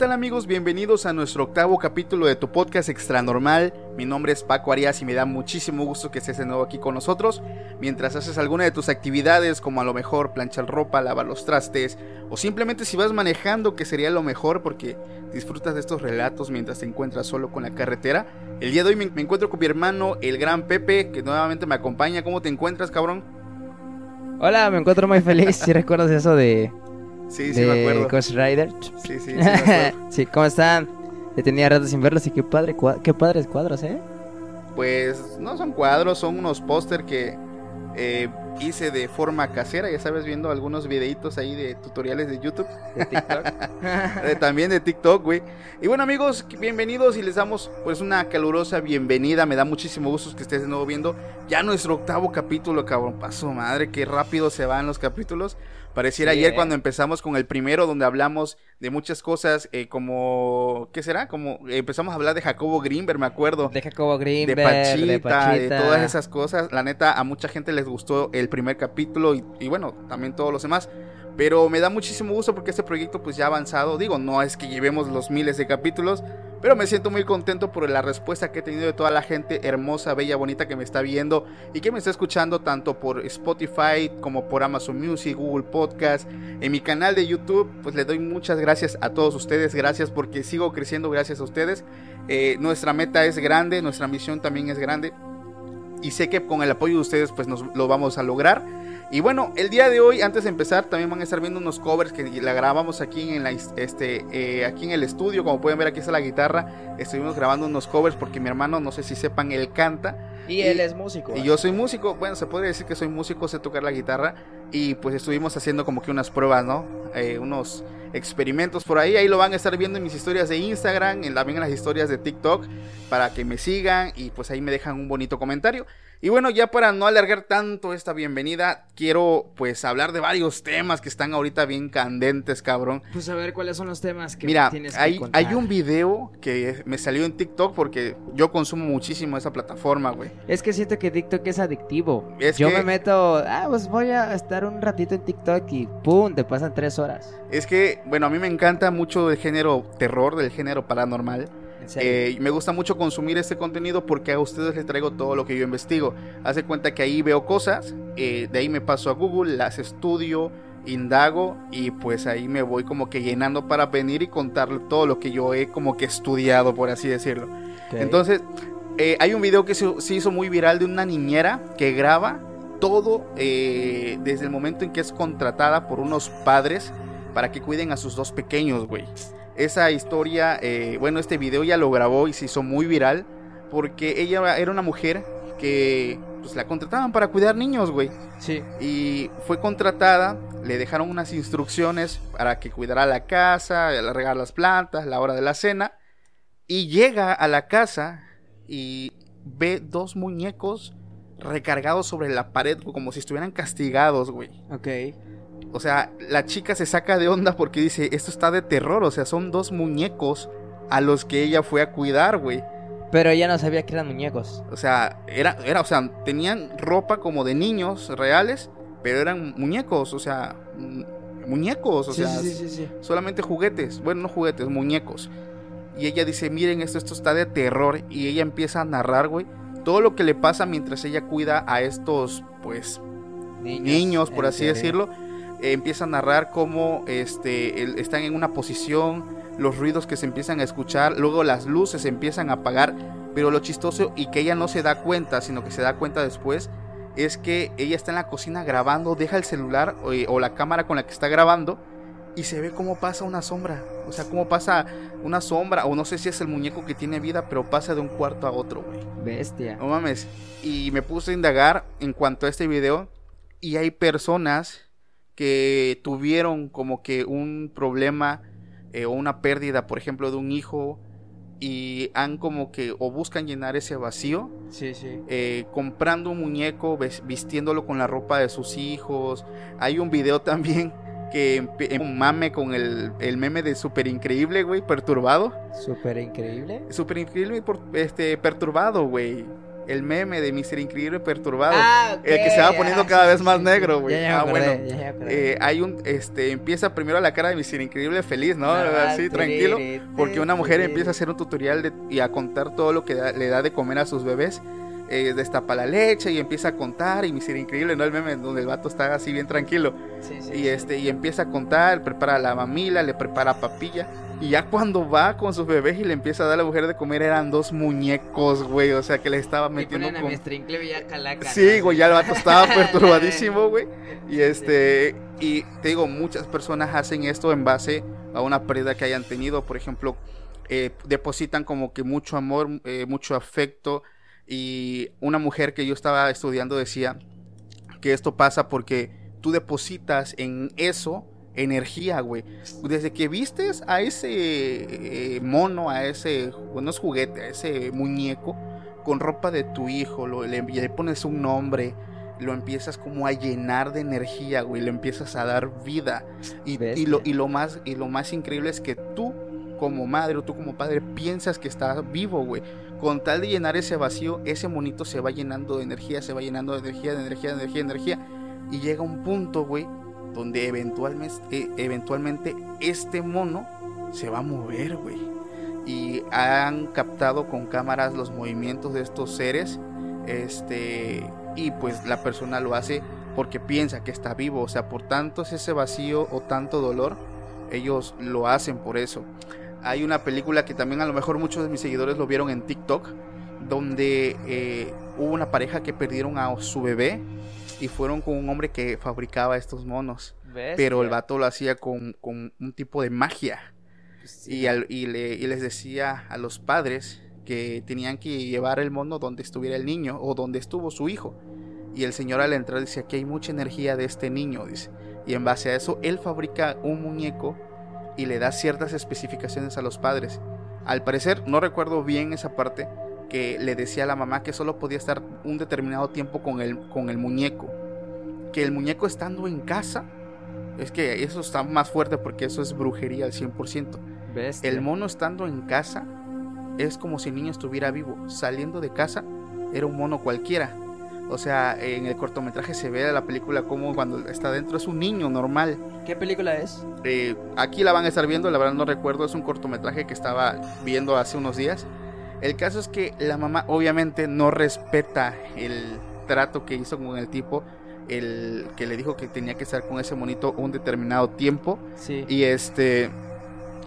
Tal amigos? Bienvenidos a nuestro octavo capítulo de tu podcast Extra Normal. Mi nombre es Paco Arias y me da muchísimo gusto que estés de nuevo aquí con nosotros. Mientras haces alguna de tus actividades, como a lo mejor planchar ropa, lavar los trastes, o simplemente si vas manejando, que sería lo mejor porque disfrutas de estos relatos mientras te encuentras solo con la carretera. El día de hoy me, me encuentro con mi hermano, el gran Pepe, que nuevamente me acompaña. ¿Cómo te encuentras, cabrón? Hola, me encuentro muy feliz. Si recuerdas eso de, Sí, sí, de me acuerdo. Ghost Rider. Sí, sí, sí, me acuerdo. sí, ¿cómo están? Ya tenía rato sin verlos y qué padre, qué padres cuadros, ¿eh? Pues no son cuadros, son unos póster que eh, hice de forma casera, ya sabes, viendo algunos videitos ahí de tutoriales de YouTube, De TikTok. también de TikTok, güey. Y bueno amigos, bienvenidos y les damos pues una calurosa bienvenida, me da muchísimo gusto que estés de nuevo viendo ya nuestro octavo capítulo, cabrón, pasó madre, qué rápido se van los capítulos. Pareciera Sí, ayer eh. cuando empezamos con el primero donde hablamos de muchas cosas eh, como, ¿qué será? Como eh, empezamos a hablar de Jacobo Greenberg, me acuerdo de Jacobo de Greenberg, Pachita, de de, Pachita. todas esas cosas. La neta, a mucha gente les gustó el primer capítulo y, bueno, también todos los demás. Pero me da muchísimo gusto porque este proyecto pues ya ha avanzado. Digo, no es que llevemos los miles de capítulos, pero me siento muy contento por la respuesta que he tenido de toda la gente hermosa, bella, bonita que me está viendo y que me está escuchando tanto por Spotify como por Amazon Music, Google Podcast, en mi canal de YouTube. Pues le doy muchas gracias a todos ustedes, gracias porque sigo creciendo gracias a ustedes. Eh, nuestra meta es grande, nuestra misión también es grande y sé que con el apoyo de ustedes pues nos lo vamos a lograr. Y bueno, el día de hoy, antes de empezar, también van a estar viendo unos covers que la grabamos aquí en la este eh, aquí en el estudio. Como pueden ver, aquí está la guitarra. Estuvimos grabando unos covers porque mi hermano, no sé si sepan, él canta. Y él es músico. Y ¿eh? yo soy músico, bueno, se podría decir que soy músico, sé tocar la guitarra y pues estuvimos haciendo como que unas pruebas, ¿no? Eh, unos experimentos por ahí, ahí lo van a estar viendo en mis historias de Instagram, en, también en las historias de TikTok, para que me sigan y pues ahí me dejan un bonito comentario. Y bueno, ya para no alargar tanto esta bienvenida, quiero pues hablar de varios temas que están ahorita bien candentes, cabrón. Pues a ver cuáles son los temas que Mira, tienes que hay, contar. hay un video que me salió en TikTok porque yo consumo muchísimo esa plataforma, güey. Es que siento que TikTok es adictivo. Es Yo que- me meto, ah, pues voy a estar un ratito en TikTok y ¡pum! Te pasan tres horas. Es que, bueno, a mí me encanta mucho el género terror, del género paranormal. Eh, me gusta mucho consumir este contenido porque a ustedes les traigo todo lo que yo investigo. Hace cuenta que ahí veo cosas, eh, de ahí me paso a Google, las estudio, indago y pues ahí me voy como que llenando para venir y contarle todo lo que yo he como que estudiado, por así decirlo. Entonces, eh, hay un video que se, se hizo muy viral de una niñera que graba todo eh, desde el momento en que es contratada por unos padres para que cuiden a sus dos pequeños, güey. Esa historia, eh, bueno, este video ya lo grabó y se hizo muy viral porque ella era una mujer que pues la contrataban para cuidar niños, güey. Sí. Y fue contratada, le dejaron unas instrucciones para que cuidara la casa, regar las plantas, la hora de la cena. Y llega a la casa y ve dos muñecos recargados sobre la pared como si estuvieran castigados, güey. Ok. O sea, la chica se saca de onda porque dice, esto está de terror, o sea, son dos muñecos a los que ella fue a cuidar, güey. Pero ella no sabía que eran muñecos. O sea, era, era, o sea, tenían ropa como de niños reales, pero eran muñecos, o sea, muñecos, o sea, sí, sí, sí, solamente juguetes, bueno, no juguetes, muñecos. Y ella dice, miren, esto, esto está de terror. Y ella empieza a narrar, güey, todo lo que le pasa mientras ella cuida a estos, pues, niños, por así decirlo. Eh, empieza a narrar cómo este, están en una posición, los ruidos que se empiezan a escuchar, luego las luces se empiezan a apagar, pero lo chistoso y que ella no se da cuenta, sino que se da cuenta después, es que ella está en la cocina grabando, deja el celular o, eh, o la cámara con la que está grabando y se ve cómo pasa una sombra. O sea, cómo pasa una sombra, o no sé si es el muñeco que tiene vida, pero pasa de un cuarto a otro, güey. Bestia. No mames. Y me puse a indagar en cuanto a este video. Y hay personas que tuvieron como que un problema eh, o una pérdida, por ejemplo, de un hijo. Y han como que, o buscan llenar ese vacío. Sí, sí. Eh, comprando un muñeco, vistiéndolo con la ropa de sus hijos. Hay un video también que un mame con el, el meme de súper increíble, güey, perturbado. ¿Súper increíble? Súper increíble y este, perturbado, güey. El meme de Mr. Increíble perturbado. Ah, el que se va poniendo cada vez más negro, güey. ah, bueno. Eh, hay un, este, empieza primero la cara de Mr. Increíble feliz, ¿no? Así, tranquilo. Porque una mujer empieza a hacer un tutorial y a contar todo lo que le da de comer a sus bebés eh, destapa la leche y empieza a contar y me sería increíble, ¿no? El meme donde el vato está así bien tranquilo. y este, y empieza a contar, prepara la mamila, le prepara papilla. Y ya cuando va con sus bebés y le empieza a dar a la mujer de comer, eran dos muñecos, güey. O sea que le estaba metiendo. Y con... ya calaca, sí, güey, ya el vato estaba perturbadísimo, güey. Y este. Y te digo, muchas personas hacen esto en base a una pérdida que hayan tenido. Por ejemplo, eh, depositan como que mucho amor, eh, mucho afecto y una mujer que yo estaba estudiando decía que esto pasa porque tú depositas en eso energía, güey. Desde que vistes a ese eh, mono, a ese, bueno, es juguete, a ese muñeco, con ropa de tu hijo, lo, le, le, pones un nombre, lo empiezas como a llenar de energía, güey, le empiezas a dar vida. Y, y, lo, y, lo, más, y lo más increíble es que tú, como madre o tú como padre, piensas que está vivo, güey con tal de llenar ese vacío, ese monito se va llenando de energía, se va llenando de energía, de energía, de energía, de energía. Y llega un punto, güey, donde eventualmente, eventualmente este mono se va a mover, güey. Y han captado con cámaras los movimientos de estos seres. Este. Y pues la persona lo hace porque piensa que está vivo. O sea, por tanto es ese vacío o tanto dolor, ellos lo hacen por eso. Hay una película que también a lo mejor muchos de mis seguidores lo vieron en TikTok, donde eh, hubo una pareja que perdieron a su bebé y fueron con un hombre que fabricaba estos monos. Pero el vato lo hacía con, un tipo de magia. Y, y, les decía a los padres que tenían que llevar el mono donde estuviera el niño o donde estuvo su hijo. Y el señor al entrar dice, que hay mucha energía de este niño, dice. Y en base a eso, él fabrica un muñeco y le da ciertas especificaciones a los padres. Al parecer, no recuerdo bien esa parte, que le decía a la mamá que solo podía estar un determinado tiempo con el, con el muñeco. Que el muñeco estando en casa, es que eso está más fuerte porque eso es brujería al 100%. El mono estando en casa es como si el niño estuviera vivo. Saliendo de casa era un mono cualquiera. O sea, en el cortometraje se ve la película como cuando está dentro es un niño normal. ¿Qué película es? Eh, aquí la van a estar viendo, la verdad no recuerdo, es un cortometraje que estaba viendo hace unos días. El caso es que la mamá obviamente no respeta el trato que hizo con el tipo, el que le dijo que tenía que estar con ese monito un determinado tiempo. Sí. Y este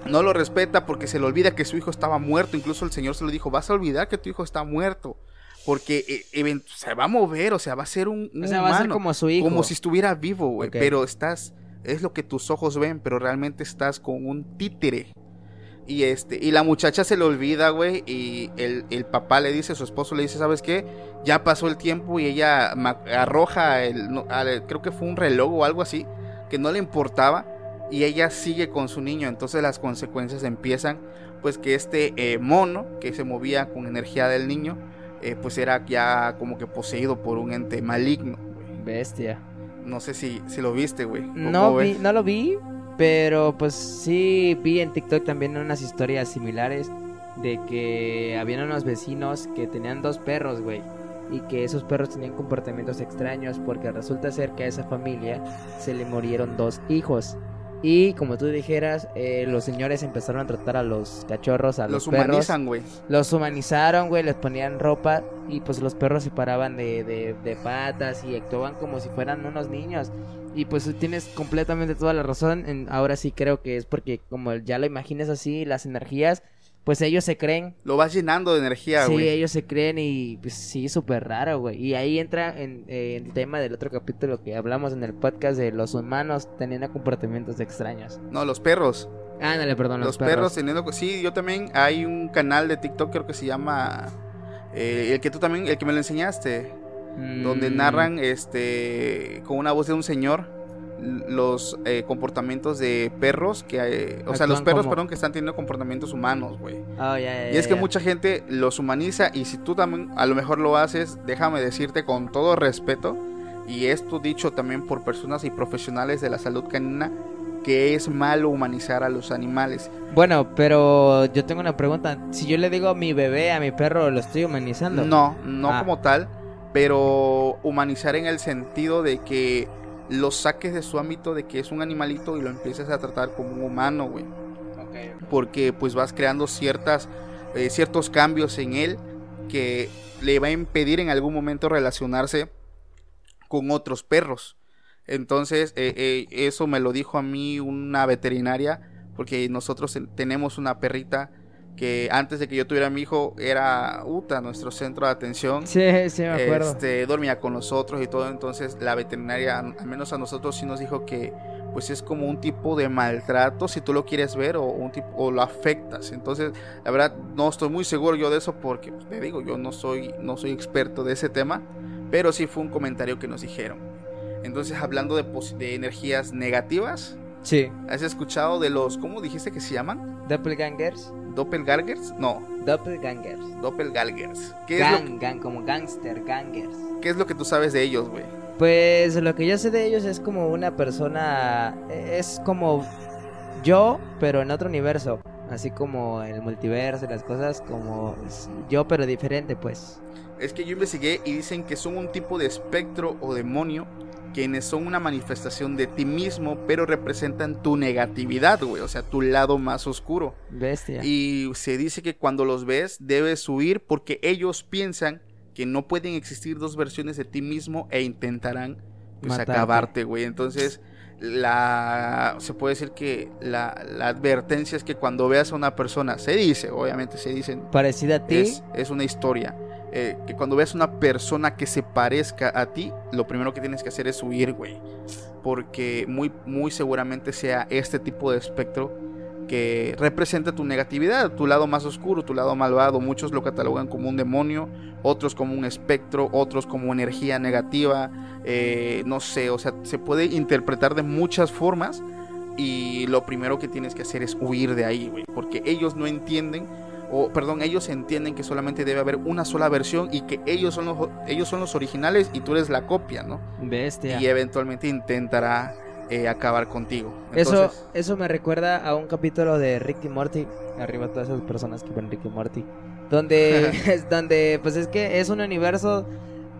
no lo respeta porque se le olvida que su hijo estaba muerto. Incluso el señor se lo dijo, vas a olvidar que tu hijo está muerto porque eh, se va a mover, o sea, va a ser un, o sea, va a ser como su hijo. Como si estuviera vivo, güey. Pero estás, es lo que tus ojos ven, pero realmente estás con un títere. Y este, y la muchacha se le olvida, güey, y el, el, papá le dice, su esposo le dice, ¿sabes qué? Ya pasó el tiempo y ella arroja el, creo que fue un reloj o algo así, que no le importaba, y ella sigue con su niño, entonces las consecuencias empiezan, pues que este eh, mono, que se movía con energía del niño, eh, pues era ya como que poseído por un ente maligno. Bestia. No sé si, si lo viste, güey. No, vi, no lo vi, pero pues sí vi en TikTok también unas historias similares de que habían unos vecinos que tenían dos perros, güey. Y que esos perros tenían comportamientos extraños porque resulta ser que a esa familia se le murieron dos hijos. Y como tú dijeras, eh, los señores empezaron a tratar a los cachorros, a los, los humanizan, güey. Los humanizaron, güey, les ponían ropa y pues los perros se paraban de, de, de patas y actuaban como si fueran unos niños. Y pues tienes completamente toda la razón. ahora sí creo que es porque como ya lo imagines así, las energías pues ellos se creen. Lo vas llenando de energía, güey. Sí, ellos se creen y pues sí, súper raro, güey. Y ahí entra en, el tema del otro capítulo que hablamos en el podcast de los humanos teniendo comportamientos extraños. No, los perros. Ándale, perdón, los, los perros. teniendo... Sí, yo también hay un canal de TikTok creo que se llama... Eh, el que tú también, el que me lo enseñaste. Donde mm. narran este con una voz de un señor los eh, comportamientos de perros que eh, o sea los perros perdón que están teniendo comportamientos humanos güey oh, y es que mucha gente los humaniza y si tú también a lo mejor lo haces déjame decirte con todo respeto y esto dicho también por personas y profesionales de la salud canina que es malo humanizar a los animales. Bueno, pero yo tengo una pregunta. Si yo le digo a mi bebé, a mi perro, ¿lo estoy humanizando? No, no ah. como tal, pero humanizar en el sentido de que lo saques de su ámbito de que es un animalito y lo empieces a tratar como un humano, güey. Porque pues vas creando ciertas, eh, ciertos cambios en él que le va a impedir en algún momento relacionarse con otros perros. Entonces, eh, eh, eso me lo dijo a mí una veterinaria, porque nosotros tenemos una perrita que antes de que yo tuviera a mi hijo era Uta, nuestro centro de atención. Sí, sí, me acuerdo. Este, dormía con nosotros y todo, entonces la veterinaria, al menos a nosotros sí nos dijo que pues es como un tipo de maltrato si tú lo quieres ver o un tipo o lo afectas. Entonces, la verdad no estoy muy seguro yo de eso porque pues, te digo, yo no soy no soy experto de ese tema, pero sí fue un comentario que nos dijeron. Entonces, hablando de, de energías negativas, Sí. ¿Has escuchado de los, ¿cómo dijiste que se llaman? Doppelgangers. ¿Doppelgangers? No. Doppelgangers. Doppelgangers. ¿Qué gang, es lo gang, como gangster, gangers. ¿Qué es lo que tú sabes de ellos, güey? Pues lo que yo sé de ellos es como una persona, es como yo, pero en otro universo. Así como el multiverso y las cosas, como yo, pero diferente, pues. Es que yo investigué y dicen que son un tipo de espectro o demonio quienes son una manifestación de ti mismo, pero representan tu negatividad, güey, o sea, tu lado más oscuro. Bestia. Y se dice que cuando los ves debes huir porque ellos piensan que no pueden existir dos versiones de ti mismo e intentarán pues, acabarte, güey. Entonces, la se puede decir que la, la, advertencia es que cuando veas a una persona, se dice, obviamente se dicen, parecida a ti, es, es una historia eh, que cuando veas una persona que se parezca a ti, lo primero que tienes que hacer es huir, güey. Porque muy, muy seguramente sea este tipo de espectro que representa tu negatividad, tu lado más oscuro, tu lado malvado. Muchos lo catalogan como un demonio, otros como un espectro, otros como energía negativa. Eh, no sé, o sea, se puede interpretar de muchas formas. Y lo primero que tienes que hacer es huir de ahí, güey. Porque ellos no entienden o perdón, ellos entienden que solamente debe haber una sola versión y que ellos son los, ellos son los originales y tú eres la copia, ¿no? Bestia. Y eventualmente intentará eh, acabar contigo. Eso, eso me recuerda a un capítulo de Ricky Morty, arriba todas esas personas que ven Ricky Morty, donde, donde pues es que es un universo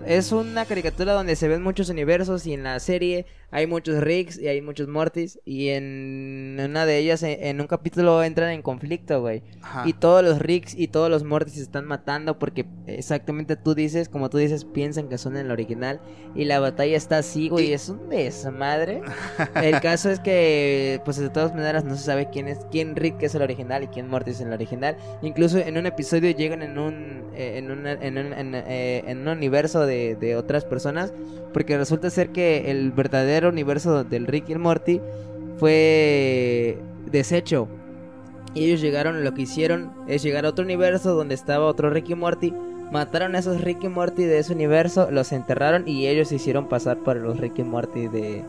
es una caricatura donde se ven muchos universos y en la serie hay muchos Ricks y hay muchos Mortys y en una de ellas en, un capítulo entran en conflicto, güey. Y todos los Ricks y todos los Mortys se están matando porque exactamente tú dices, como tú dices, piensan que son en el original y la batalla está así, güey, y... es un desmadre. el caso es que pues de todas maneras no se sabe quién es quién Rick es el original y quién Morty es el original. Incluso en un episodio llegan en un eh, en, un, eh, en un universo de de, otras personas, porque resulta ser que el verdadero universo del Rick y el Morty fue deshecho. Y ellos llegaron, lo que hicieron es llegar a otro universo donde estaba otro Ricky Morty. Mataron a esos Ricky Morty de ese universo, los enterraron y ellos se hicieron pasar por los Ricky Morty de,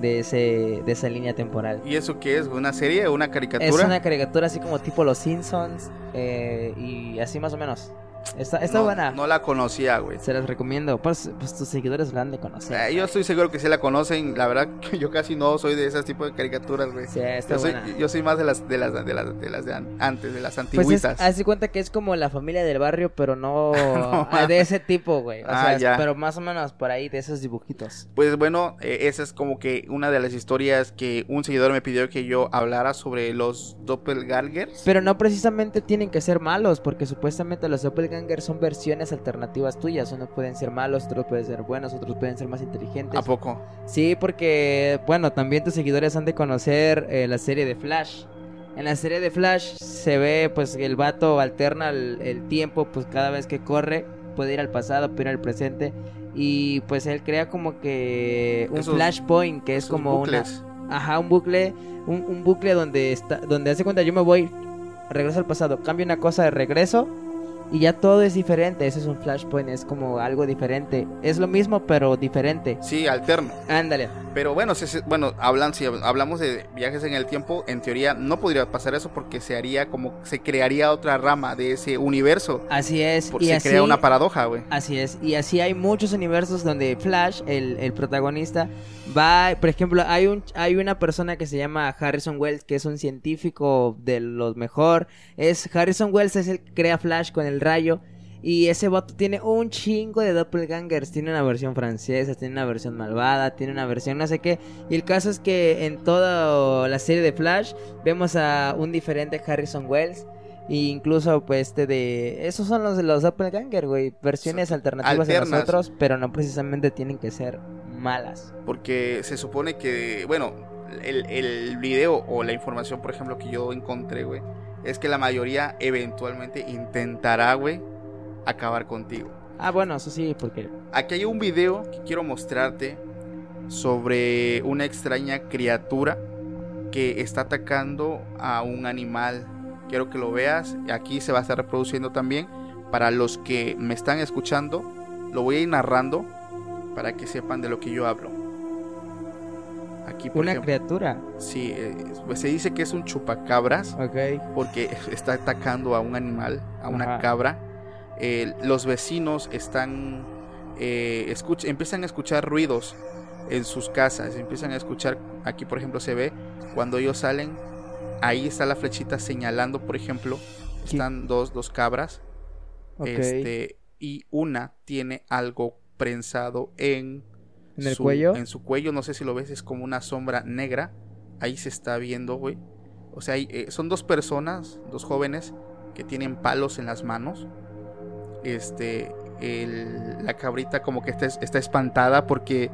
de, ese, de esa línea temporal. ¿Y eso qué es? ¿Una serie una caricatura? Es una caricatura así como tipo Los Simpsons eh, y así más o menos. Está, está no, buena. No la conocía, güey. Se las recomiendo. Pues, pues, tus seguidores la han de conocer. Eh, yo estoy seguro que sí la conocen. La verdad yo casi no soy de ese tipo de caricaturas, güey. Sí, está yo, soy, buena. yo soy más de las de las de las de las de an- antes, de las Pues es, antiguitas. haz de cuenta que es como la familia del barrio, pero no, No ah, de ese tipo, güey. O Ah, sea, ya. pero más o menos por ahí de esos dibujitos. Pues bueno, eh, esa es como que una de las historias que un seguidor me pidió que yo hablara sobre los doppelgangers. Pero no precisamente tienen que ser malos, porque supuestamente los doppelgangers son versiones alternativas tuyas. Unos pueden ser malos, otros pueden ser buenos, otros pueden ser más inteligentes. ¿A poco? Sí, porque, bueno, también tus seguidores han de conocer eh, la serie de Flash. En la serie de Flash se ve, pues, el vato alterna el, el tiempo, pues, cada vez que corre, puede ir al pasado, puede ir al presente. Y, pues, él crea como que un Esos- flashpoint, que es como bucles. una... Ajá, un bucle, un, un bucle donde está, donde hace cuenta yo me voy, regreso al pasado, cambio una cosa de regreso y ya todo es diferente. Ese es un flashpoint, es como algo diferente. Es lo mismo, pero diferente. Sí, alterno. Ándale. Pero bueno, si, bueno, hablan, si hablamos de viajes en el tiempo, en teoría no podría pasar eso porque se haría como, se crearía otra rama de ese universo. Así es. Y se así, crea una paradoja, güey. Así es. Y así hay muchos universos donde Flash, el, el protagonista, va. Por ejemplo, hay un hay una persona que se llama Harrison Wells, que es un científico de los mejor. Es Harrison Wells es el que crea Flash con el rayo. Y ese vato tiene un chingo de doppelgangers. Tiene una versión francesa, tiene una versión malvada, tiene una versión no sé qué. Y el caso es que en toda la serie de Flash vemos a un diferente Harrison Wells. E incluso, pues, este de... Esos son los de los doppelganger, güey. Versiones alternativas de nosotros, pero no precisamente tienen que ser malas. Porque se supone que, bueno, el, el video o la información, por ejemplo, que yo encontré, güey, es que la mayoría eventualmente intentará, güey, acabar contigo. Ah, bueno, eso sí, porque... Aquí hay un video que quiero mostrarte sobre una extraña criatura que está atacando a un animal. Quiero que lo veas. Aquí se va a estar reproduciendo también. Para los que me están escuchando, lo voy a ir narrando para que sepan de lo que yo hablo. Aquí, por Una ejemplo, criatura. sí, eh, pues se dice que es un chupacabras Ok. porque está atacando a un animal, a una Ajá. cabra. Eh, los vecinos están, eh, empiezan a escuchar ruidos en sus casas, empiezan a escuchar, aquí por ejemplo se ve, cuando ellos salen, ahí está la flechita señalando, por ejemplo, ¿Qué? están dos, dos cabras, Ok. este, y una tiene algo prensado en, ¿En el su- cuello? En su cuello, no sé si lo ves, es como una sombra negra. Ahí se está viendo, güey. O sea, hay, eh, son dos personas, dos jóvenes que tienen palos en las manos. Este, el- la cabrita como que está, está espantada porque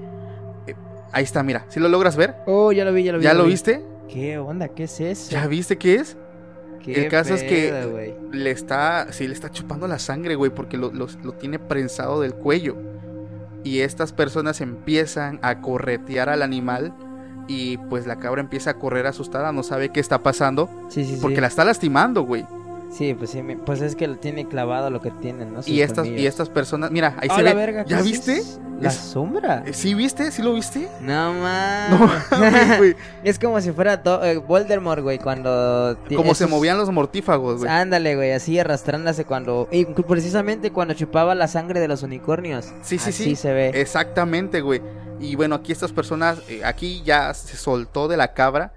eh, ahí está, mira, si lo logras ver, Oh, ya lo vi, ya lo vi. ¿ya lo vi. viste? ¿Qué onda? ¿Qué es eso? ¿Ya viste qué es? ¿Qué el caso es que-? Le está, sí, le está chupando la sangre, güey, porque lo, lo- lo tiene prensado del cuello. Y estas personas empiezan a corretear al animal y pues la cabra empieza a correr asustada, no sabe qué está pasando Sí, sí, sí. porque la está lastimando, güey. Sí, pues sí, pues es que lo tiene clavado lo que tienen, ¿no? Sus Y estas, y estas personas, mira, ahí ¡Ah, se la ve. verga! ¿qué ¿Ya viste? ¿La Es- sombra? Eh, ¿Sí viste? ¿Sí lo viste? No No mames. mames, güey. es como si fuera to- eh, Voldemort, güey, cuando... Como se movían los mortífagos, güey. Ándale, güey, así arrastrándose cuando... y precisamente cuando chupaba la sangre de los unicornios. Sí, sí, Así sí. se ve. Exactamente, güey. Y bueno, aquí estas personas, eh, aquí ya se soltó de la cabra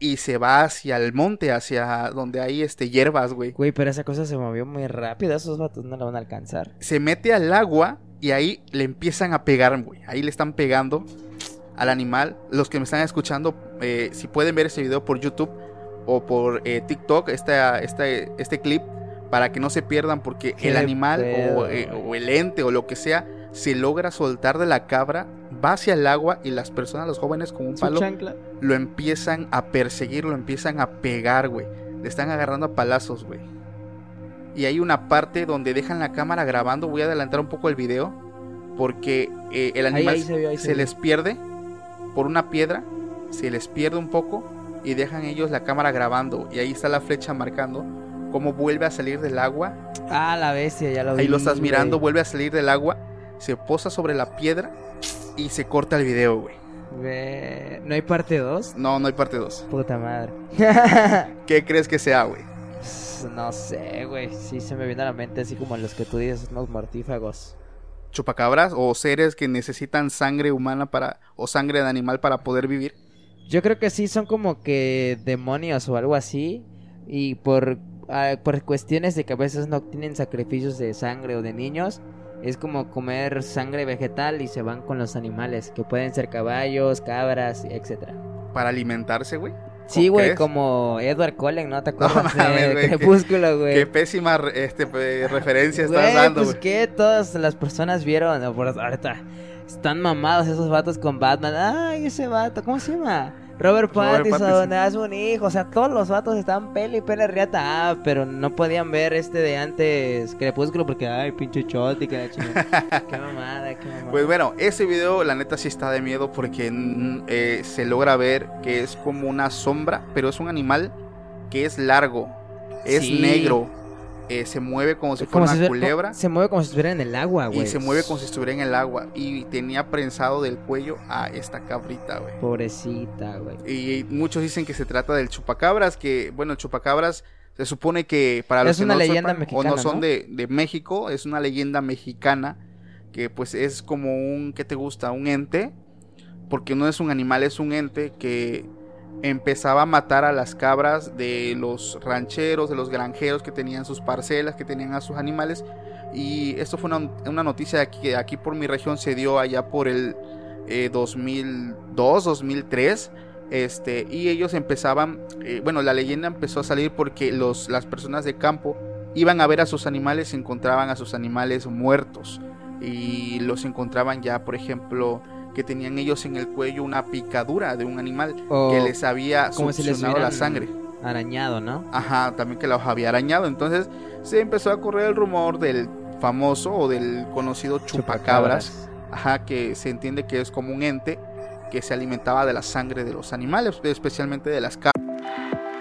y se va hacia el monte, hacia donde hay este hierbas, güey. Güey, pero esa cosa se movió muy rápido. Esos vatos no la van a alcanzar. Se mete al agua y ahí le empiezan a pegar, güey. Ahí le están pegando al animal. Los que me están escuchando, eh, si pueden ver ese video por YouTube o por eh, TikTok, esta, esta- este clip, para que no se pierdan, porque el animal o, eh, o el ente o lo que sea se logra soltar de la cabra, va hacia el agua y las personas, los jóvenes con un palo, chancla. lo empiezan a perseguir, lo empiezan a pegar, güey. Le están agarrando a palazos, güey. Y hay una parte donde dejan la cámara grabando. Voy a adelantar un poco el video. Porque eh, el animal ahí se vio, ahí se se vio. les pierde por una piedra. Se les pierde un poco. y dejan ellos la cámara grabando y ahí está la flecha marcando cómo vuelve a salir del agua. Ah, la bestia, ya lo vi. Ahí lo estás güey. mirando, vuelve a salir del agua, se posa sobre la piedra y se corta el video, güey. ¿No hay parte 2? No, no hay parte 2. Puta madre. ¿Qué crees que sea, güey? no sé, güey. Sí se me viene a la mente así como los que tú dices, unos mortífagos. ¿Chupacabras o seres que necesitan sangre humana para o sangre de animal para poder vivir? Yo creo que sí son como que demonios o algo así. Y por, ah, por cuestiones de que a veces no tienen sacrificios de sangre o de niños. Es como comer sangre vegetal y se van con los animales. Que pueden ser caballos, cabras, etcétera. Para alimentarse, güey. Sí, güey, como Edward Cullen, ¿no te acuerdas mames, de güey, qué- Crepúsculo, güey? Qué pésima este, referencia estás dando, pues güey. que todas las personas vieron, ahorita están mamados esos vatos con Batman. Ay, ese vato, ¿cómo se llama? Robert Robert Pattinson, Pattinson. haz un hijo, o sea, todos los vatos estaban pele y pele riata, ah, pero no podían ver este de antes Crepúsculo porque, ay, pinche choti, que la chingada. qué mamada, qué mamada. Pues bueno, ese video la neta sí está de miedo porque mm, eh, se logra ver que es como una sombra, pero es un animal que es largo, es Sí. negro, eh, se mueve como si Como fuera si una se- culebra Se mueve como si estuviera en el agua, güey. y se mueve como si estuviera en el agua y tenía prensado del cuello a esta cabrita, güey. Pobrecita, güey. Y muchos dicen que se trata del chupacabras, que bueno, el chupacabras se supone que para los Es que una no leyenda sepan, o mexicana, no son ¿no? De, de México, es una leyenda mexicana que pues es como un, ¿qué te gusta? Un ente, porque no es un animal, es un ente que empezaba a matar a las cabras de los rancheros, de los granjeros que tenían sus parcelas, que tenían a sus animales. Y esto fue una, una noticia que aquí por mi región se dio allá por el eh, 2002, 2003. Este, y ellos empezaban, eh, bueno, la leyenda empezó a salir porque los, las personas de campo iban a ver a sus animales y encontraban a sus animales muertos. Y los encontraban ya, por ejemplo, que tenían ellos en el cuello una picadura de un animal O que les había como si les succionado la sangre. arañado, ¿no? Ajá, también que los había arañado. Entonces se empezó a correr el rumor del famoso o del conocido chupacabras. Ajá, que se entiende que es como un ente que se alimentaba de la sangre de los animales, especialmente de las cabras.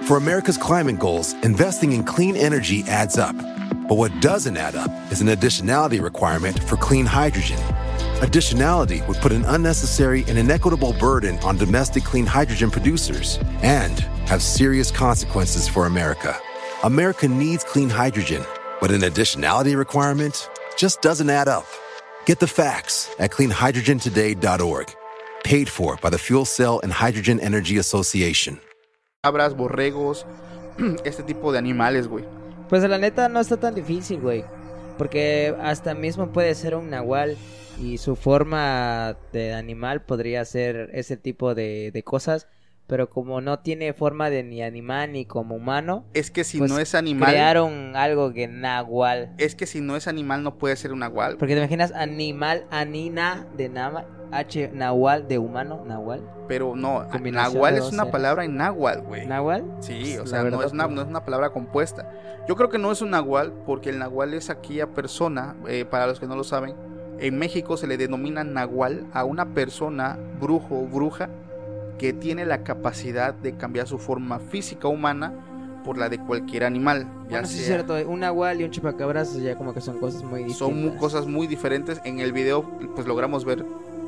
For America's climate goals, investing in clean energy adds up. But what doesn't add up is an additionality requirement for clean hydrogen. Additionality would put an unnecessary and inequitable burden on domestic clean hydrogen producers and have serious consequences for America. America needs clean hydrogen, but an additionality requirement just doesn't add up. Get the facts at cleanhydrogentoday.org. Paid for by the Fuel Cell and Hydrogen Energy Association. cabras, borregos, este tipo de animales, güey. Pues la neta no está tan difícil, güey. Porque hasta mismo puede ser un nahual y su forma de animal podría ser ese tipo de, de cosas. Pero como no tiene forma de ni animal ni como humano, Es que si pues no es animal, crearon algo que nahual. es que si no es animal no puede ser un nahual. Porque te imaginas animal, anina de nama, H, nahual de humano, nahual. Pero no, nahual es una palabra en náhuatl, güey. ¿Nahual? Sí, o La sea, no es, una, no. no es una palabra compuesta. Yo creo que no es un nahual porque el nahual es aquella persona, eh, para los que no lo saben, en México se le denomina nahual a una persona, brujo o bruja, que tiene la capacidad de cambiar su forma física humana por la de cualquier animal. Ya Bueno, sí es cierto, un nahual y un chupacabras ya como que son cosas muy distintas. son mu- cosas muy diferentes. En el video, pues logramos ver.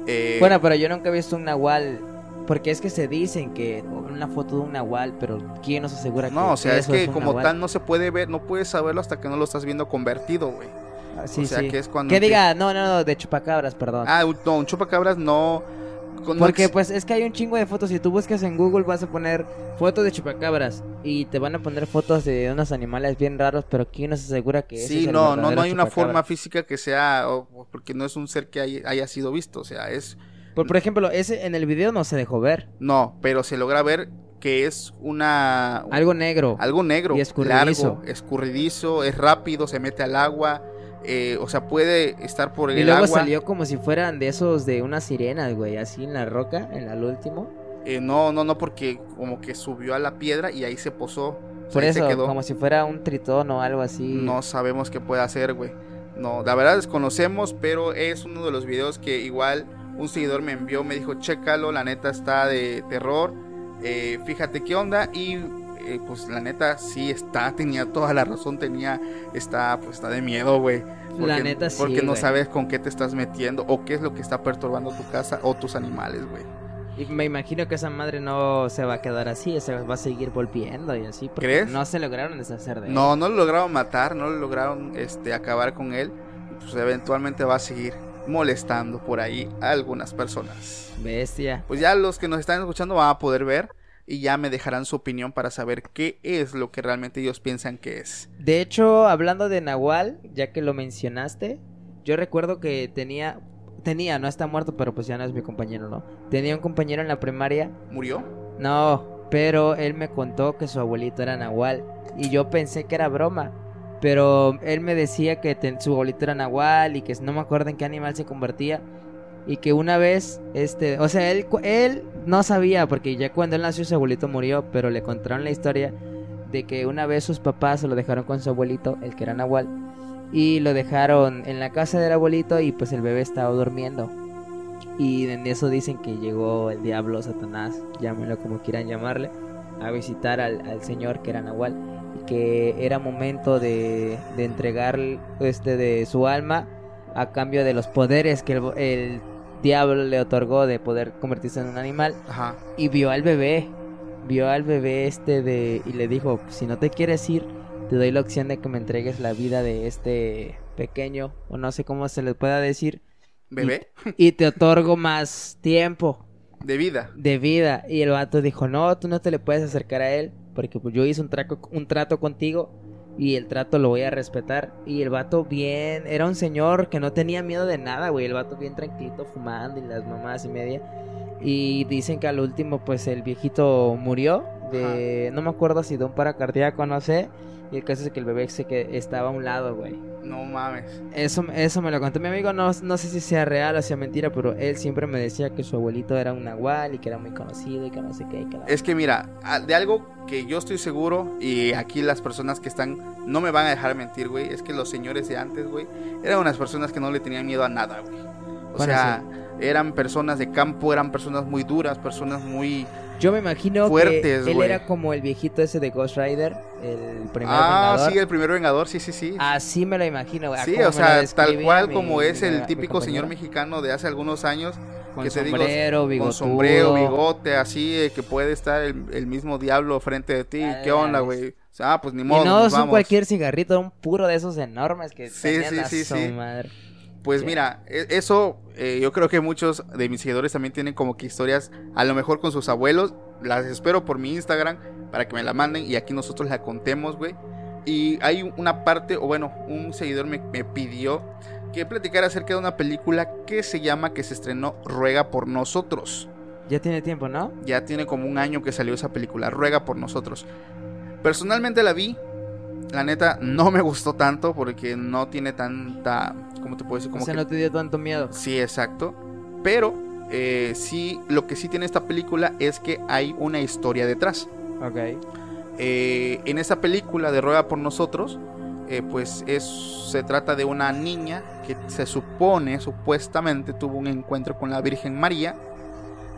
eh, Bueno, pero yo nunca he visto un nahual. Porque es que se dicen que una foto de un nahual, pero ¿quién nos asegura que no, o sea, es que como nahual? tal no se puede ver, no puedes saberlo hasta que no lo estás viendo convertido, güey. Ah, sí, o sea, sí. que es cuando Que diga, no, no, no, de chupacabras, perdón. Ah, no, un chupacabras no. Con- no Porque ex- pues es que hay un chingo de fotos. Si tú buscas en Google vas a poner fotos de chupacabras. Y te van a poner fotos de unos animales bien raros. Pero ¿quién nos asegura que ese Sí, es el no, no, no verdadero hay una forma física que sea, o- porque no es un ser que hay- haya sido visto, o sea, es, Por, por ejemplo, ese en el video no se dejó ver. no, pero se logra ver que es una, Algo negro. algo negro, Y escurridizo. largo, escurridizo, es rápido, se mete al agua, eh, o sea, puede estar por Y el luego agua. salió como si fueran de esos de unas sirenas, güey, así en la roca, en el último. Eh, no, no, no, porque como que subió a la piedra y ahí se posó, o sea, Por eso, se quedó. como si fuera un tritón o algo así. No sabemos qué puede hacer, güey. No, la verdad desconocemos, pero es uno de los videos que igual un seguidor me envió, me dijo, chécalo, la neta está de terror. eh, fíjate qué onda y eh, pues la neta sí está, tenía toda la razón, tenía, está, pues está de miedo, güey. Porque, La neta sí, Porque no sabes con qué te estás metiendo o qué es lo que está perturbando tu casa o tus animales, güey. Y me imagino que esa madre no se va a quedar así, se va a seguir volviendo y así. Porque ¿Crees? No se lograron deshacer de él. No, no lo lograron matar, no lo lograron este, acabar con él. Pues eventualmente va a seguir molestando por ahí a algunas personas. Bestia. Pues ya los que nos están escuchando van a poder ver y ya me dejarán su opinión para saber qué es lo que realmente ellos piensan que es. De hecho, hablando de Nahual, ya que lo mencionaste, yo recuerdo que tenía, tenía, no está muerto, pero pues ya no es mi compañero, ¿no? Tenía un compañero en la primaria, ¿Murió? no, pero él me contó que su abuelito era Nahual y yo pensé que era broma. Pero él me decía que ten- su abuelito era Nahual y que no me acuerdo en qué animal se convertía. Y que una vez, este, o sea, él, él no sabía, porque ya cuando él nació su abuelito murió, pero le contaron la historia de que una vez sus papás se lo dejaron con su abuelito, el que era Nahual, y lo dejaron en la casa del abuelito y pues el bebé estaba durmiendo. Y en eso dicen que llegó el diablo, Satanás, llámenlo como quieran llamarle, a visitar al, al señor que era Nahual y que era momento de, de entregar este de su alma a cambio de los poderes que el, el diablo le otorgó de poder convertirse en un animal Ajá. y vio al bebé, vio al bebé este de y le dijo, si no te quieres ir, te doy la opción de que me entregues la vida de este pequeño o no sé cómo se le pueda decir ¿Bebé? y te otorgo más tiempo De vida. de vida. Y el vato dijo, no, tú no te le puedes acercar a él, porque pues yo hice un, traco- un trato contigo y el trato lo voy a respetar. Y el vato bien, era un señor que no tenía miedo de nada, güey. El vato bien tranquilito fumando y las mamás y media. Y dicen que al último pues el viejito murió de, no me acuerdo si de un paracardíaco, no sé. Y el caso es que el bebé se que estaba a un lado, güey. No mames. Eso, eso me lo contó mi amigo, no, no sé si sea real o sea mentira, pero él siempre me decía que su abuelito era un nahual y que era muy conocido y que no sé qué. y que la- Es que mira, de algo que yo estoy seguro, y aquí las personas que están no me van a dejar mentir, güey, es que los señores de antes, güey, eran unas personas que no le tenían miedo a nada, güey. O Bueno, sea, eran personas de campo, eran personas muy duras, personas muy... Yo me imagino Fuertes, que él güey. era como el viejito ese de Ghost Rider, el primer ah, vengador. sí, el primer vengador, sí, sí, sí. Así me lo imagino. güey, a sí, o sea, tal cual mi- como es mi- el típico señor mexicano de hace algunos años, Con que te digo, sombrero, con sombrero, bigote, así, eh, que puede estar el, el mismo diablo frente de ti. Ah, ¿Qué onda, ves. güey? O sea, ah, pues ni Y modo, no nos es un vamos. cualquier cigarrito, un puro de esos enormes que Sí, sí, sí, su sí. madre. Pues Sí. mira, e- eso eh, yo creo que muchos de mis seguidores también tienen como que historias, a lo mejor con sus abuelos. Las espero por mi Instagram para que me la manden y aquí nosotros la contemos, güey. Y hay una parte, o bueno, un seguidor me, me pidió que platicara acerca de una película que se llama, que se estrenó Ruega por nosotros. Ya tiene tiempo, ¿no? Ya tiene como un año que salió esa película, Ruega por nosotros. Personalmente la vi. La neta no me gustó tanto porque no tiene tanta, ¿cómo te puedo decir? Como o sea, que no te dio tanto miedo. Sí, exacto. Pero eh, sí, lo que sí tiene esta película es que hay una historia detrás. Ok. Eh, en esa película de Ruega por Nosotros, eh, pues es, se trata de una niña que se supone, supuestamente, tuvo un encuentro con la Virgen María.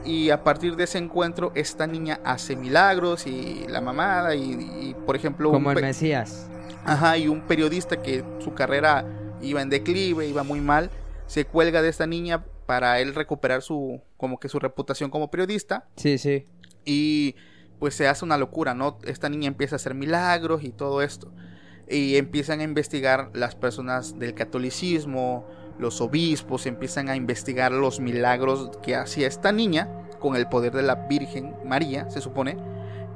Y a partir de ese encuentro, esta niña hace milagros y la mamada. Y, y, por ejemplo, un Como el pe- Mesías. Ajá, y un periodista que su carrera iba en declive, iba muy mal, se cuelga de esta niña para él recuperar su como que su reputación como periodista Sí, sí. y pues se hace una locura, ¿no? Esta niña empieza a hacer milagros y todo esto. Y empiezan a investigar las personas del catolicismo, los obispos, empiezan a investigar los milagros que hacía esta niña con el poder de la Virgen María, se supone.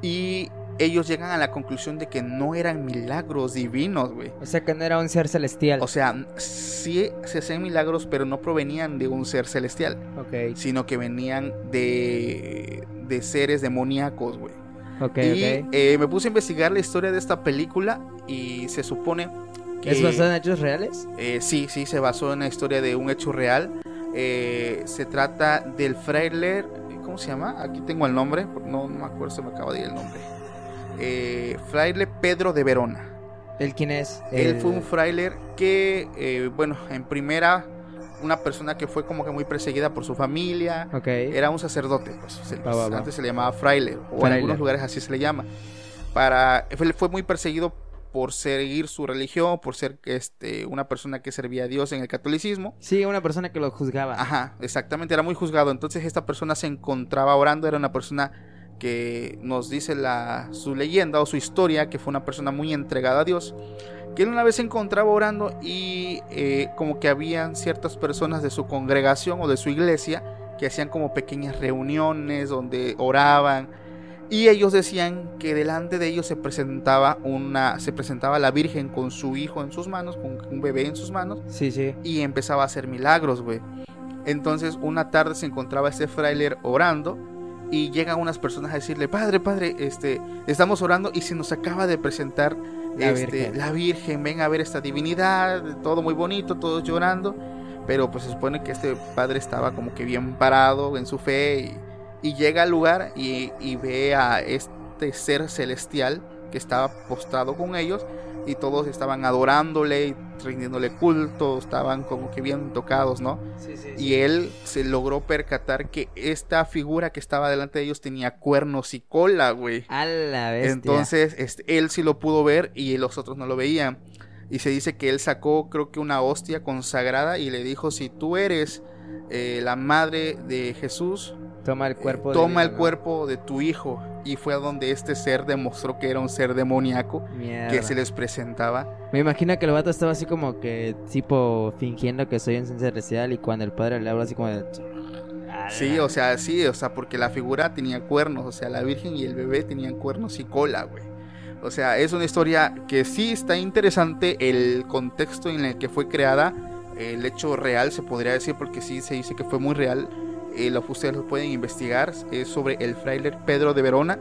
Y ellos llegan a la conclusión de que no eran milagros divinos, güey. O sea que no era un ser celestial. O sea, sí se hacían milagros, pero no provenían de un ser celestial, ok, sino que venían de, de seres demoníacos, güey. ok, y eh, me puse a investigar la historia de esta película y se supone. ¿Es basado en hechos reales? eh, sí, sí, se basó en la historia de un hecho real. Eh, se trata del fraile... ¿Cómo se llama? Aquí tengo el nombre, no, no me acuerdo, se me acaba de ir el nombre. Eh, fraile Pedro de Verona. ¿El quién es? Él El- fue un fraile que, eh, bueno, en primera una persona que fue como que muy perseguida por su familia. Ok. Era un sacerdote, pues. se- Va, va, va. Antes se le llamaba fraile, o en algunos lugares así se le llama. Para, fue, fue muy perseguido por seguir su religión, por ser este, una persona que servía a Dios en el catolicismo. Sí, una persona que lo juzgaba. Ajá, exactamente, era muy juzgado. Entonces esta persona se encontraba orando, era una persona que nos dice la, su leyenda o su historia, que fue una persona muy entregada a Dios, que él una vez se encontraba orando y eh, como que habían ciertas personas de su congregación o de su iglesia que hacían como pequeñas reuniones donde oraban y ellos decían que delante de ellos se presentaba una se presentaba la Virgen con su hijo en sus manos, con un bebé en sus manos Sí, sí. y empezaba a hacer milagros, güey. Entonces, una tarde se encontraba este frailer orando y llegan unas personas a decirle, "Padre, padre, este, estamos orando y se nos acaba de presentar La este, Virgen. la Virgen, ven a ver esta divinidad, todo muy bonito, todos llorando." Pero pues se supone que este padre estaba como que bien parado en su fe y, y llega al lugar y, y ve a este ser celestial que estaba postrado con ellos y todos estaban adorándole y rindiéndole culto, estaban como que bien tocados, ¿no? Sí, sí, Y él se logró percatar que esta figura que estaba delante de ellos tenía cuernos y cola, güey. A la bestia. Entonces, este, él sí lo pudo ver y los otros no lo veían. Y se dice que él sacó, creo que una hostia consagrada y le dijo, si tú eres eh, la madre de Jesús, Toma el cuerpo. de- el cuerpo de tu hijo. Y fue a donde este ser demostró que era un ser demoníaco Mierda. que se les presentaba. Me imagino que el vato estaba así como que, tipo, fingiendo que soy un ser celestial y cuando el padre le habla así como de... Sí, o sea, sí, o sea, porque la figura tenía cuernos, o sea, la Virgen y el bebé tenían cuernos y cola, güey. O sea, es una historia que sí está interesante el contexto en el que fue creada, el hecho real se podría decir, porque sí se dice que fue muy real. Eh, lo, ustedes lo pueden investigar, es sobre el frailer Pedro de Verona.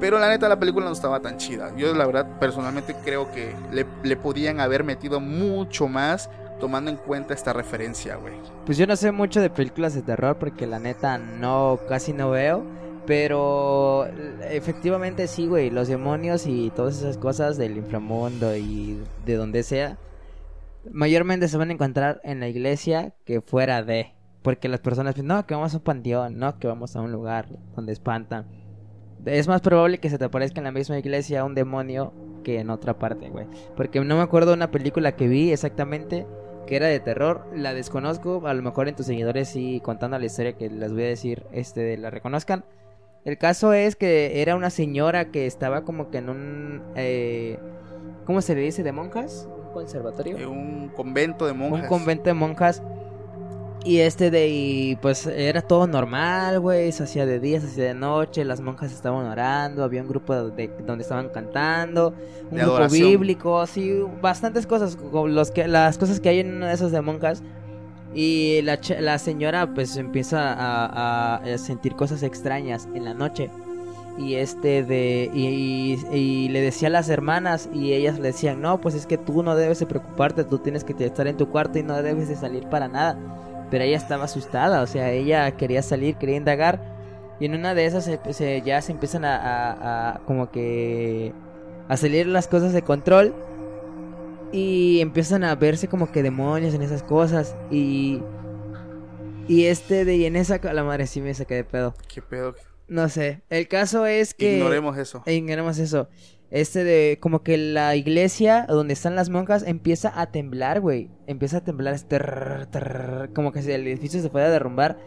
Pero la neta la película no estaba tan chida. Yo la verdad personalmente creo que le, le podían haber metido mucho más tomando en cuenta esta referencia, güey. Pues yo no sé mucho de películas de terror porque la neta no, casi no veo. Pero efectivamente sí, güey, los demonios y todas esas cosas del inframundo y de donde sea, mayormente se van a encontrar en la iglesia que fuera de. Porque las personas piensan, no, que vamos a un panteón, no, que vamos a un lugar donde espantan. Es más probable que se te aparezca en la misma iglesia un demonio que en otra parte, güey. Porque no me acuerdo de una película que vi exactamente que era de terror, la desconozco, a lo mejor en tus seguidores sí contando la historia que les voy a decir, este, la reconozcan. El caso es que era una señora que estaba como que en un, eh, ¿cómo se le dice? ¿De monjas? ¿Un conservatorio? Eh, un convento de monjas. Un convento de monjas. Y este de y pues era todo normal, güey, se hacía de día, se hacía de noche, las monjas estaban orando, había un grupo de, donde estaban cantando, un De grupo adoración. bíblico, sí, bastantes cosas, como los que las cosas que hay en una de esas de monjas. Y la, la señora pues empieza a, a- a sentir cosas extrañas en la noche. Y este de y, y- y le decía a las hermanas y ellas le decían, "No, pues es que tú no debes de preocuparte, tú tienes que estar en tu cuarto y no debes de salir para nada." Pero ella estaba asustada, o sea, ella quería salir, quería indagar y en una de esas se- se- ya se empiezan a, a- a como que a salir las cosas de control y empiezan a verse como que demonios en esas cosas y y este de y en esa la madre sí me saqué de pedo. ¿Qué pedo? No sé. El caso es que. Ignoremos eso. Ignoremos eso. Este de. Como que la iglesia donde están las monjas empieza a temblar, güey. Empieza a temblar. trrr, trrr, como que si el edificio se fuera a derrumbar.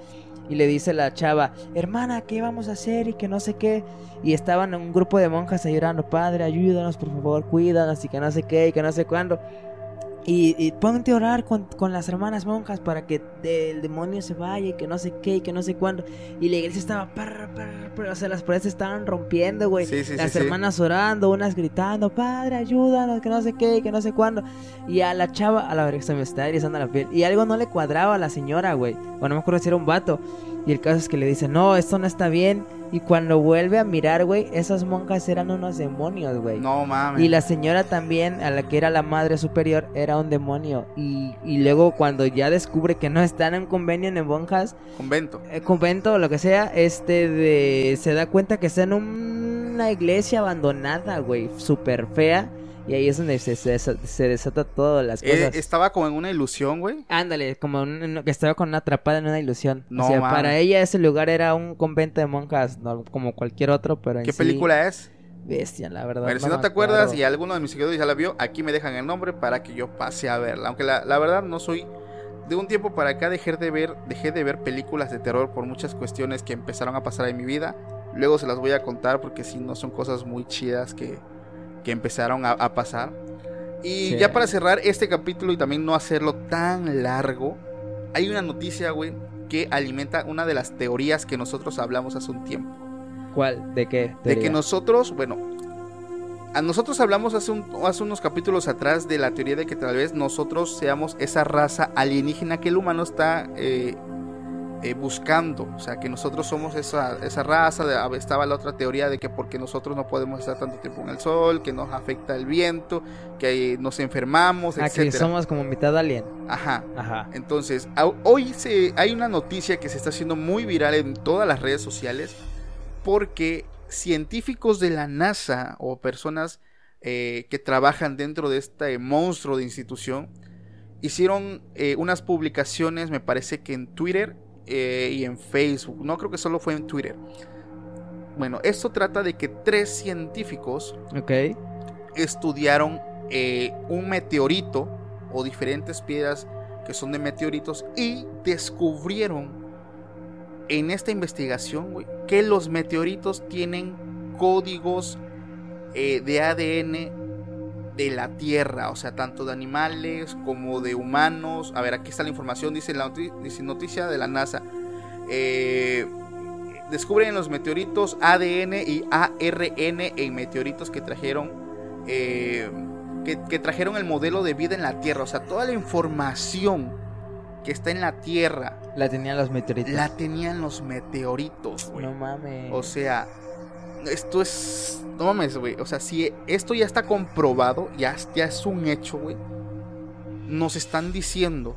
Y le dice la chava: Hermana, ¿qué vamos a hacer? Y que no sé qué. Y estaban un grupo de monjas ahí llorando: Padre, ayúdanos, por favor, cuídanos. Y que no sé qué. Y que no sé cuándo. Y, y ponte a orar con, con las hermanas monjas para que el demonio se vaya y que no sé qué y que no sé cuándo. Y la iglesia estaba, parra, parra, parra, o sea, las paredes se estaban rompiendo, güey. Sí, sí, las sí, hermanas orando, unas gritando, padre, ayúdanos, que no sé qué y que no sé cuándo. Y a la chava, a la verga, se me está erizando la piel. Y algo no le cuadraba a la señora, güey. O no me acuerdo si era un vato. Y el caso es que le dice, no, esto no está bien. Y cuando vuelve a mirar, güey, esas monjas eran unos demonios, güey. No mames. Y la señora también, a la que era la madre superior, era un demonio. Y, y luego cuando ya descubre que no están en convenio en monjas, Convento. eh, convento o lo que sea, este de, se da cuenta que está en una iglesia abandonada, güey, súper fea. Y ahí es donde se, se, se desata todas las Eh, cosas. estaba como en una ilusión, güey. Ándale, como un- que estaba con una atrapada en una ilusión. No o sea, para ella ese lugar era un convento de monjas, no como cualquier otro, pero en ¿Qué sí, película es? Bestia, la verdad. Bueno, si no te acuerdas acuerdo. y alguno de mis seguidores ya la vio, aquí me dejan el nombre para que yo pase a verla. Aunque la, la verdad no soy... De un tiempo para acá dejé de, ver, dejé de ver películas de terror por muchas cuestiones que empezaron a pasar en mi vida. Luego se las voy a contar porque si no son cosas muy chidas que, que empezaron a, a pasar. Y Sí. ya para cerrar este capítulo y también no hacerlo tan largo, hay una noticia, güey, que alimenta una de las teorías que nosotros hablamos hace un tiempo. ¿Cuál? ¿De qué? De que nosotros, bueno, a nosotros hablamos hace, un- hace unos capítulos atrás de la teoría de que tal vez nosotros seamos esa raza alienígena que el humano está eh, eh, buscando. O sea, que nosotros somos esa, esa raza. de- estaba la otra teoría de que porque nosotros no podemos estar tanto tiempo en el sol, que nos afecta el viento, que nos enfermamos, Ah, que etcétera. somos como mitad alien. Ajá. Ajá. Entonces, hoy se, hay una noticia que se está haciendo muy viral en todas las redes sociales porque científicos de la NASA o personas eh, que trabajan dentro de este monstruo de institución hicieron eh, unas publicaciones, me parece que en Twitter eh, y en Facebook, no creo que solo fue en Twitter. Bueno, esto trata de que tres científicos estudiaron eh, un meteorito o diferentes piedras que son de meteoritos y descubrieron en esta investigación que los meteoritos tienen códigos eh, de ADN de la Tierra, o sea, tanto de animales como de humanos. A ver, aquí está la información, dice la dice noticia de la NASA. Eh, descubren en los meteoritos ADN y ARN en meteoritos que trajeron eh, que, que trajeron el modelo de vida en la Tierra. O sea, toda la información que está en la Tierra La tenían los meteoritos. la tenían los meteoritos, güey. No mames. O sea, esto es. No mames, güey. O sea, si esto ya está comprobado, ya, ya es un hecho, güey. Nos están diciendo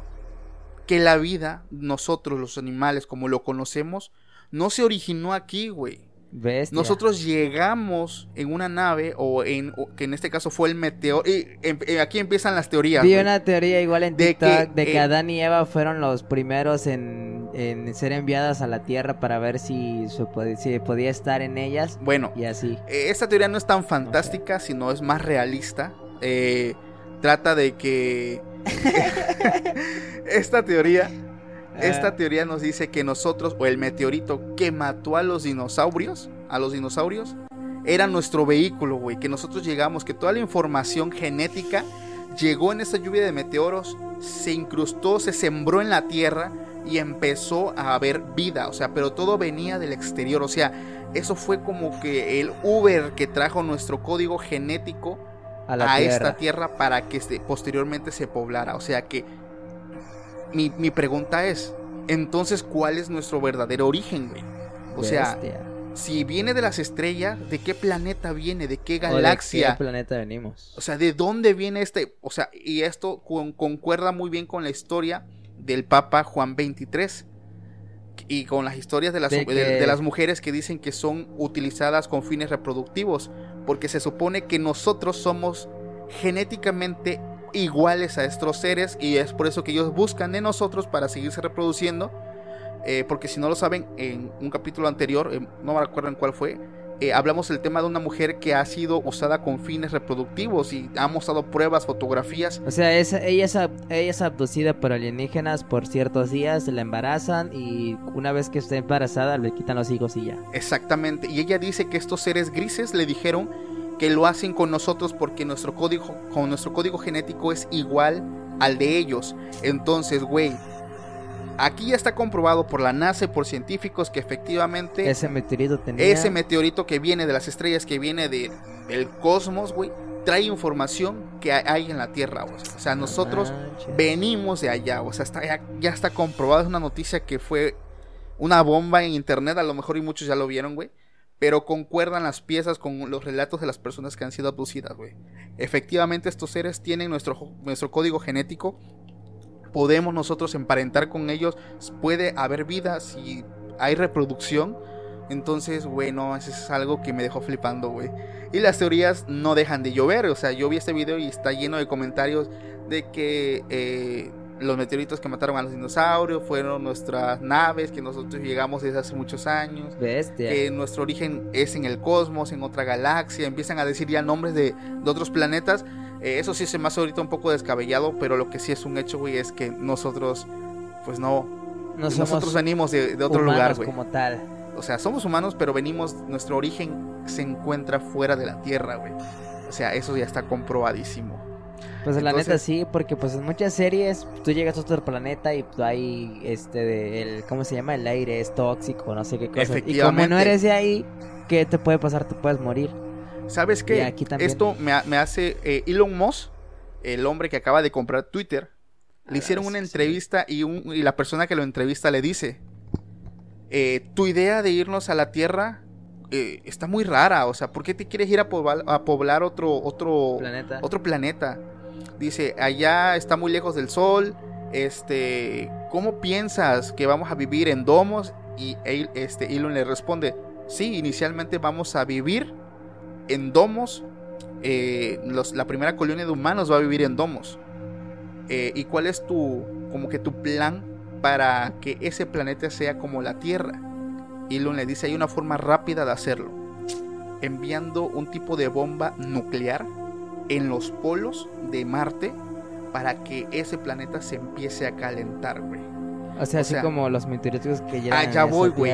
que la vida, nosotros los animales, como lo conocemos, no se originó aquí, güey. Bestia. Nosotros llegamos en una nave, o en. o que en este caso fue el meteoro. Y em- eh, aquí empiezan las teorías. Vi güey. una teoría igual en De TikTok que, de que eh, Adán y Eva fueron los primeros en, en ser enviadas a la Tierra para ver si, si podía estar en ellas Bueno, y así. Eh, Esta teoría no es tan fantástica, sino es más realista. Eh, trata de que esta teoría, esta Ah. teoría nos dice que nosotros o el meteorito que mató a los dinosaurios, a los dinosaurios, era nuestro vehículo, güey. Que nosotros llegamos, que toda la información genética llegó en esa lluvia de meteoros, se incrustó, se sembró en la tierra y empezó a haber vida. O sea, pero todo venía del exterior. O sea, eso fue como que el Uber que trajo nuestro código genético A la a Tierra. esta tierra para que posteriormente se poblara. O sea que mi, mi pregunta es, entonces, ¿cuál es nuestro verdadero origen, güey? O sea, si viene de las estrellas, ¿de qué planeta viene? ¿De qué ¿O de galaxia? qué planeta venimos? O sea, ¿de dónde viene este? O sea, y esto con- concuerda muy bien con la historia del Papa Juan XXIII y con las historias de las, De de- que- de las mujeres que dicen que son utilizadas con fines reproductivos, porque se supone que nosotros somos genéticamente iguales a estos seres y es por eso que ellos buscan de nosotros para seguirse reproduciendo. eh, porque si no lo saben, en un capítulo anterior, eh, no me acuerdo en cuál fue, eh, hablamos del tema de una mujer que ha sido usada con fines reproductivos y ha mostrado pruebas, fotografías. O sea, es- ella, es, ab- ella es abducida por alienígenas por ciertos días, la embarazan y una vez que está embarazada le quitan los hijos y ya. Exactamente. Y ella dice que estos seres grises le dijeron que lo hacen con nosotros porque nuestro código, con nuestro código genético es igual al de ellos. Entonces, güey, aquí ya está comprobado por la NASA y por científicos que efectivamente Ese meteorito tenía... ese meteorito que viene de las estrellas, que viene de, del cosmos, güey, trae información que hay en la Tierra. O sea, nosotros manches. venimos de allá, o sea, está, ya, ya está comprobado, es una noticia que fue una bomba en internet, a lo mejor y muchos ya lo vieron, güey. Pero concuerdan las piezas con los relatos de las personas que han sido abducidas, güey. Efectivamente, estos seres tienen nuestro, nuestro código genético. Podemos nosotros emparentar con ellos. Puede haber vida si hay reproducción. Entonces, güey, no, eso es algo que me dejó flipando, güey. Y las teorías no dejan de llover. O sea, yo vi este video y está lleno de comentarios de que eh, los meteoritos que mataron a los dinosaurios fueron nuestras naves, que nosotros llegamos desde hace muchos años. Bestia. Que nuestro origen es en el cosmos, en otra galaxia. Empiezan a decir ya nombres de, de otros planetas. Eh, eso sí se me hace ahorita un poco descabellado, pero lo que sí es un hecho, güey, es que nosotros, pues no. Nosotros venimos de, de otro lugar, güey. como tal. O sea, somos humanos, pero venimos, nuestro origen se encuentra fuera de la Tierra, güey. O sea, eso ya está comprobadísimo. Pues la neta Entonces- sí, porque pues en muchas series tú llegas a otro planeta y pues, hay este de el ¿cómo se llama? El aire es tóxico, no sé qué cosa. Y como no eres de ahí, ¿qué te puede pasar? Te puedes morir. ¿Sabes qué? aquí. Esto me, me hace eh, Elon Musk, el hombre que acaba de comprar Twitter, le hicieron una Ah, sí. entrevista y, un- y la persona que lo entrevista le dice, eh, tu idea de irnos a la Tierra eh, está muy rara, o sea, ¿por qué te quieres ir a poblar, a poblar otro, otro, Planeta. otro planeta? Dice, allá está muy lejos del Sol, este, ¿cómo piensas que vamos a vivir en domos? Y este, Elon le responde, sí, inicialmente vamos a vivir en domos. eh, la primera colonia de humanos va a vivir en domos. Eh, ¿Y cuál es tu, como que tu plan para que ese planeta sea como la Tierra? Elon le dice, hay una forma rápida de hacerlo. Enviando un tipo de bomba nuclear en los polos de Marte para que ese planeta se empiece a calentar, güey. o sea, o así sea, como los meteoritos que llegan allá a voy, güey.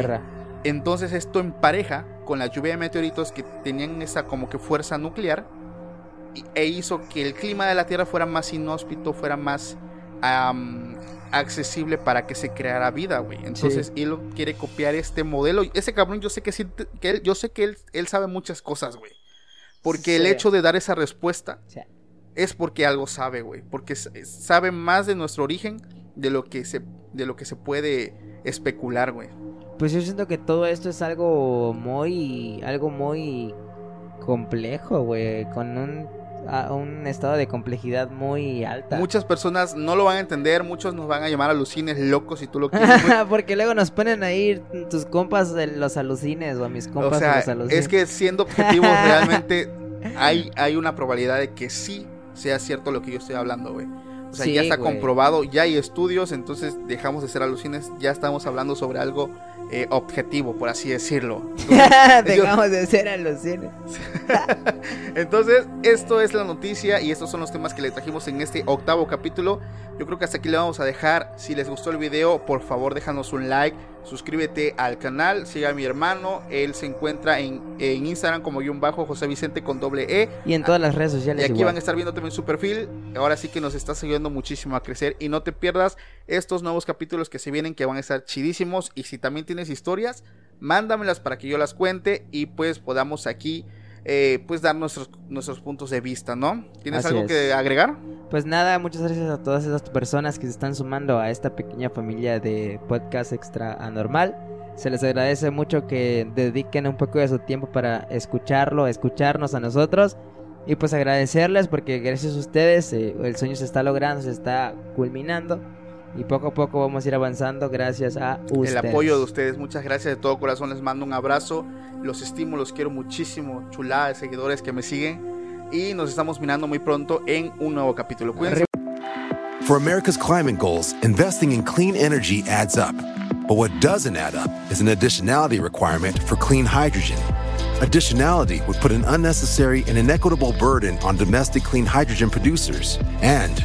Entonces esto en pareja con la lluvia de meteoritos que tenían esa como que fuerza nuclear y- e hizo que el clima de la Tierra fuera más inhóspito, fuera más accesible para que se creara vida, güey. Entonces Elon quiere copiar este modelo. Ese cabrón yo sé que sí, que él, yo sé que él, él sabe muchas cosas, güey. Porque el hecho de dar esa respuesta es porque algo sabe, güey. Porque s- sabe más de nuestro origen de lo que se, de lo que se puede especular, güey. pues yo siento que todo esto es algo muy algo muy complejo, güey, con un a- un estado de complejidad muy alta. Muchas personas no lo van a entender, muchos nos van a llamar alucines locos si tú lo quieres. Porque luego nos ponen ahí tus compas de los alucines o a mis compas o sea, de los alucines. es que siendo objetivos realmente hay, hay una probabilidad de que sí sea cierto lo que yo estoy hablando, güey. O sea, Sí, ya está güey. comprobado, ya hay estudios, entonces dejamos de ser alucines, ya estamos hablando sobre algo eh, objetivo, por así decirlo. Dejamos de ser alucines. Entonces, esto es la noticia y estos son los temas que le trajimos en este octavo capítulo. Yo creo que hasta aquí le vamos a dejar. Si les gustó el video, por favor déjanos un like, suscríbete al canal, siga a mi hermano. Él se encuentra en, en Instagram como guion bajo José Vicente con doble E. Y en todas las redes Y sociales aquí igual. van a estar viendo también su perfil. Ahora sí que nos está ayudando muchísimo a crecer. Y no te pierdas estos nuevos capítulos que se vienen que van a estar chidísimos. Y si también tienes historias, mándamelas para que yo las cuente y pues podamos aquí eh, pues dar nuestros, nuestros puntos de vista, ¿no? ¿Tienes Así algo es. que agregar? Pues nada, muchas gracias a todas esas personas que se están sumando a esta pequeña familia de podcast extra anormal. Se les agradece mucho que dediquen un poco de su tiempo para escucharlo, escucharnos a nosotros. Y pues agradecerles porque gracias a ustedes eh, el sueño se está logrando, se está culminando. Y poco a poco vamos a ir avanzando gracias a ustedes. El apoyo de ustedes. Muchas gracias de todo corazón. Les mando un abrazo. Los estimo, los quiero muchísimo. Chulada de seguidores que me siguen. Y nos estamos mirando muy pronto en un nuevo capítulo. Cuídense. For America's climate goals, investing in clean energy adds up. But what doesn't add up is an additionality requirement for clean hydrogen. Additionality would put an unnecessary and inequitable burden on domestic clean hydrogen producers and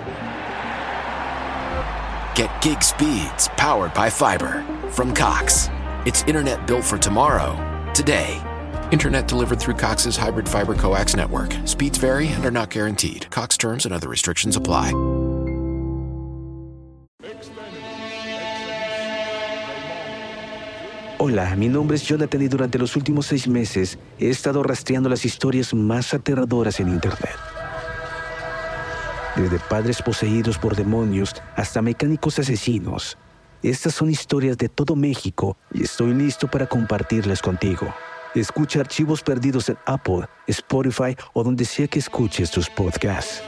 Get gig speeds powered by fiber from Cox. It's internet built for tomorrow, today. Internet delivered through Cox's hybrid fiber coax network. Speeds vary and are not guaranteed. Cox terms and other restrictions apply. Hola, mi nombre es Jonathan y durante los últimos seis meses he estado rastreando las historias más aterradoras en Internet. Desde padres poseídos por demonios hasta mecánicos asesinos. Estas son historias de todo México y estoy listo para compartirlas contigo. Escucha archivos perdidos en Apple, Spotify o donde sea que escuches tus podcasts.